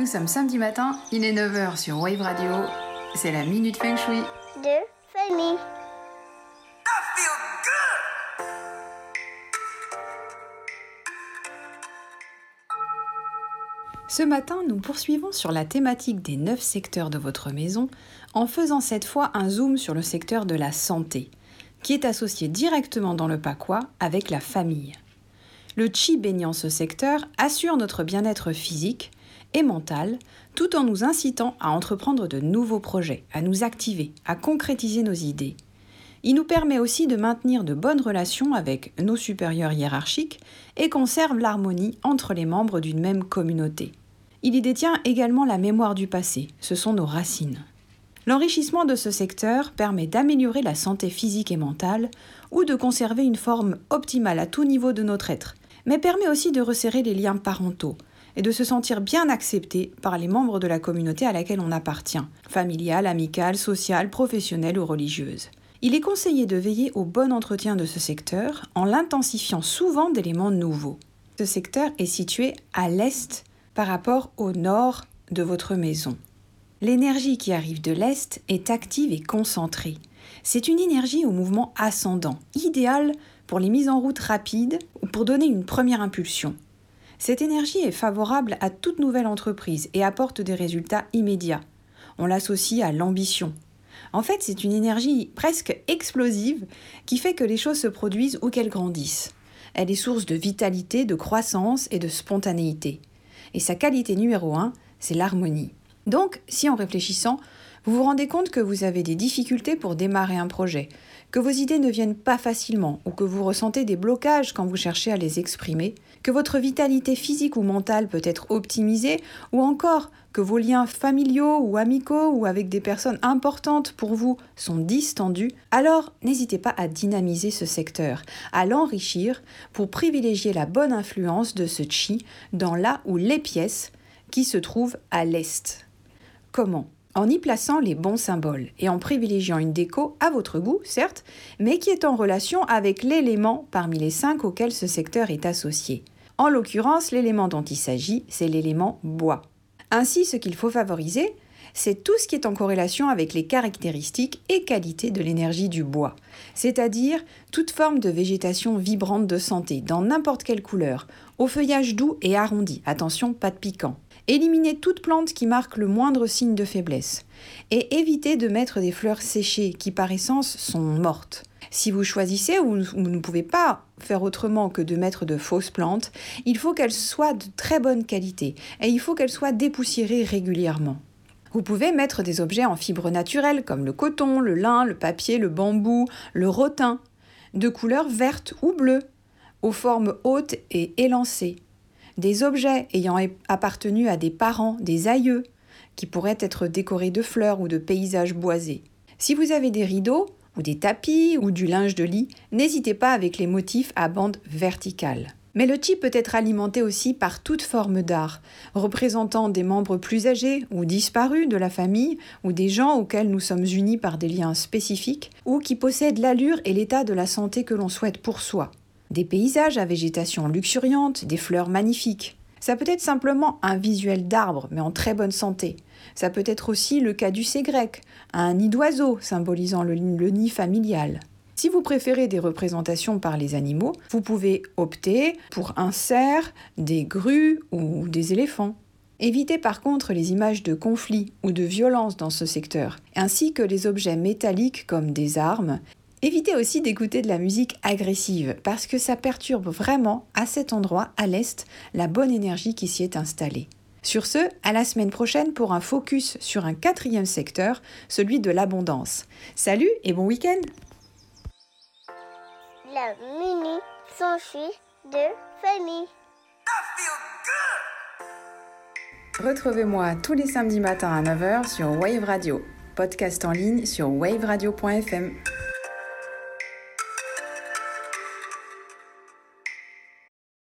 Nous sommes samedi matin, il est 9h sur Wave Radio. C'est la Minute Feng Shui. de famille. Ce matin, nous poursuivons sur la thématique des 9 secteurs de votre maison en faisant cette fois un zoom sur le secteur de la santé, qui est associé directement dans le Pakwa avec la famille. Le chi baignant ce secteur assure notre bien-être physique et mental tout en nous incitant à entreprendre de nouveaux projets, à nous activer, à concrétiser nos idées. Il nous permet aussi de maintenir de bonnes relations avec nos supérieurs hiérarchiques et conserve l'harmonie entre les membres d'une même communauté. Il y détient également la mémoire du passé, ce sont nos racines. L'enrichissement de ce secteur permet d'améliorer la santé physique et mentale ou de conserver une forme optimale à tout niveau de notre être, mais permet aussi de resserrer les liens parentaux et de se sentir bien accepté par les membres de la communauté à laquelle on appartient, familiale, amicale, sociale, professionnelle ou religieuse. Il est conseillé de veiller au bon entretien de ce secteur en l'intensifiant souvent d'éléments nouveaux. Ce secteur est situé à l'est par rapport au nord de votre maison. L'énergie qui arrive de l'est est active et concentrée. C'est une énergie au mouvement ascendant, idéale pour les mises en route rapides ou pour donner une première impulsion. Cette énergie est favorable à toute nouvelle entreprise et apporte des résultats immédiats. On l'associe à l'ambition. En fait, c'est une énergie presque explosive qui fait que les choses se produisent ou qu'elles grandissent. Elle est source de vitalité, de croissance et de spontanéité. Et sa qualité numéro un, c'est l'harmonie. Donc, si en réfléchissant, vous vous rendez compte que vous avez des difficultés pour démarrer un projet, que vos idées ne viennent pas facilement ou que vous ressentez des blocages quand vous cherchez à les exprimer, que votre vitalité physique ou mentale peut être optimisée ou encore que vos liens familiaux ou amicaux ou avec des personnes importantes pour vous sont distendus, alors n'hésitez pas à dynamiser ce secteur, à l'enrichir pour privilégier la bonne influence de ce chi dans là ou les pièces qui se trouvent à l'est. Comment? En y plaçant les bons symboles et en privilégiant une déco à votre goût, certes, mais qui est en relation avec l'élément parmi les cinq auxquels ce secteur est associé. En l'occurrence, l'élément dont il s'agit, c'est l'élément bois. Ainsi, ce qu'il faut favoriser, c'est tout ce qui est en corrélation avec les caractéristiques et qualités de l'énergie du bois, c'est-à-dire toute forme de végétation vibrante de santé, dans n'importe quelle couleur, au feuillage doux et arrondi, attention, pas de piquant, Éliminez toute plante qui marque le moindre signe de faiblesse. Et évitez de mettre des fleurs séchées qui par essence sont mortes. Si vous choisissez ou vous ne pouvez pas faire autrement que de mettre de fausses plantes, il faut qu'elles soient de très bonne qualité et il faut qu'elles soient dépoussiérées régulièrement. Vous pouvez mettre des objets en fibres naturelles comme le coton, le lin, le papier, le bambou, le rotin, de couleur verte ou bleue, aux formes hautes et élancées des objets ayant appartenu à des parents, des aïeux, qui pourraient être décorés de fleurs ou de paysages boisés. Si vous avez des rideaux, ou des tapis, ou du linge de lit, n'hésitez pas avec les motifs à bande verticale. Mais le type peut être alimenté aussi par toute forme d'art, représentant des membres plus âgés ou disparus de la famille, ou des gens auxquels nous sommes unis par des liens spécifiques, ou qui possèdent l'allure et l'état de la santé que l'on souhaite pour soi des paysages à végétation luxuriante, des fleurs magnifiques. Ça peut être simplement un visuel d'arbre, mais en très bonne santé. Ça peut être aussi le caducée grec, un nid d'oiseau symbolisant le, le nid familial. Si vous préférez des représentations par les animaux, vous pouvez opter pour un cerf, des grues ou des éléphants. Évitez par contre les images de conflits ou de violence dans ce secteur, ainsi que les objets métalliques comme des armes Évitez aussi d'écouter de la musique agressive parce que ça perturbe vraiment à cet endroit, à l'est, la bonne énergie qui s'y est installée. Sur ce, à la semaine prochaine pour un focus sur un quatrième secteur, celui de l'abondance. Salut et bon week-end La mini de famille. Retrouvez-moi tous les samedis matins à 9h sur Wave Radio, podcast en ligne sur waveradio.fm.